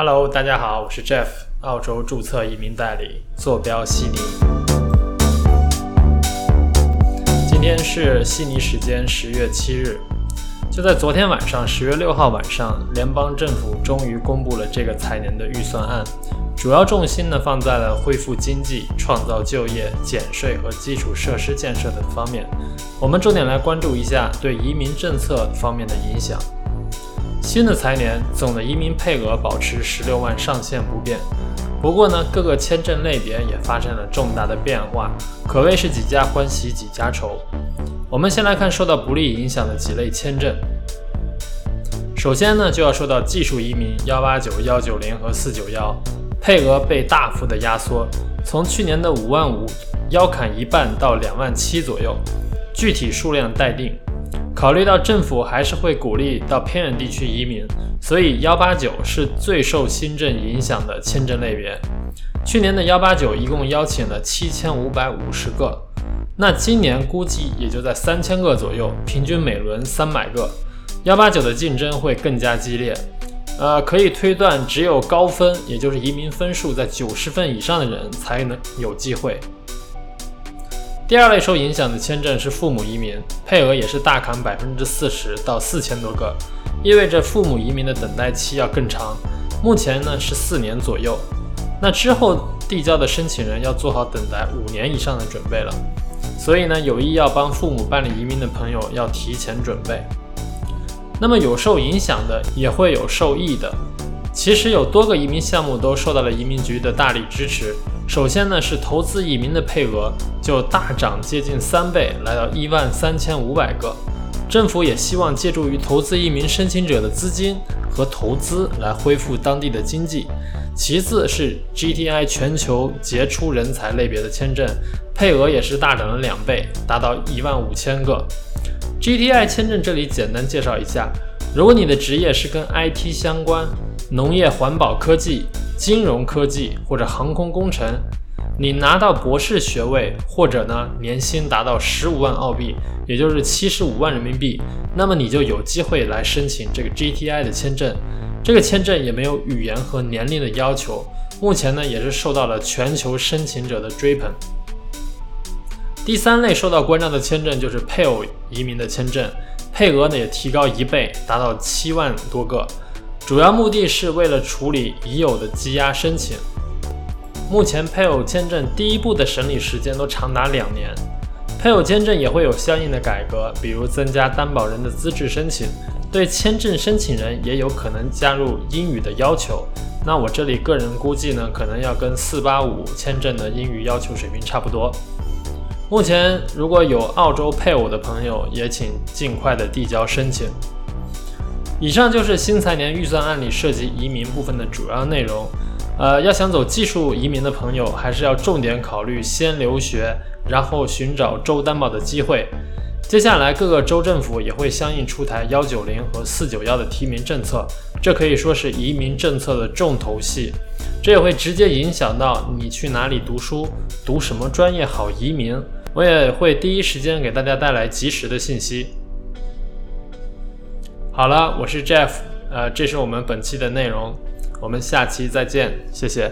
Hello，大家好，我是 Jeff，澳洲注册移民代理，坐标悉尼。今天是悉尼时间十月七日，就在昨天晚上，十月六号晚上，联邦政府终于公布了这个财年的预算案，主要重心呢放在了恢复经济、创造就业、减税和基础设施建设等方面。我们重点来关注一下对移民政策方面的影响。新的财年总的移民配额保持十六万上限不变，不过呢，各个签证类别也发生了重大的变化，可谓是几家欢喜几家愁。我们先来看受到不利影响的几类签证。首先呢，就要说到技术移民幺八九、幺九零和四九幺，配额被大幅的压缩，从去年的五万五腰砍一半到两万七左右，具体数量待定。考虑到政府还是会鼓励到偏远地区移民，所以幺八九是最受新政影响的签证类别。去年的幺八九一共邀请了七千五百五十个，那今年估计也就在三千个左右，平均每轮三百个。幺八九的竞争会更加激烈，呃，可以推断只有高分，也就是移民分数在九十分以上的人才能有机会。第二类受影响的签证是父母移民，配额也是大砍百分之四十到四千多个，意味着父母移民的等待期要更长，目前呢是四年左右。那之后递交的申请人要做好等待五年以上的准备了，所以呢有意要帮父母办理移民的朋友要提前准备。那么有受影响的也会有受益的，其实有多个移民项目都受到了移民局的大力支持。首先呢，是投资移民的配额就大涨接近三倍，来到一万三千五百个。政府也希望借助于投资移民申请者的资金和投资来恢复当地的经济。其次是 GTI 全球杰出人才类别的签证配额也是大涨了两倍，达到一万五千个。GTI 签证这里简单介绍一下，如果你的职业是跟 IT 相关，农业、环保、科技。金融科技或者航空工程，你拿到博士学位或者呢年薪达到十五万澳币，也就是七十五万人民币，那么你就有机会来申请这个 GTI 的签证。这个签证也没有语言和年龄的要求，目前呢也是受到了全球申请者的追捧。第三类受到关照的签证就是配偶移民的签证，配额呢也提高一倍，达到七万多个。主要目的是为了处理已有的积压申请。目前配偶签证第一步的审理时间都长达两年，配偶签证也会有相应的改革，比如增加担保人的资质申请，对签证申请人也有可能加入英语的要求。那我这里个人估计呢，可能要跟四八五签证的英语要求水平差不多。目前如果有澳洲配偶的朋友，也请尽快的递交申请。以上就是新财年预算案里涉及移民部分的主要内容。呃，要想走技术移民的朋友，还是要重点考虑先留学，然后寻找州担保的机会。接下来各个州政府也会相应出台幺九零和四九幺的提名政策，这可以说是移民政策的重头戏。这也会直接影响到你去哪里读书，读什么专业好移民。我也会第一时间给大家带来及时的信息。好了，我是 Jeff，呃，这是我们本期的内容，我们下期再见，谢谢。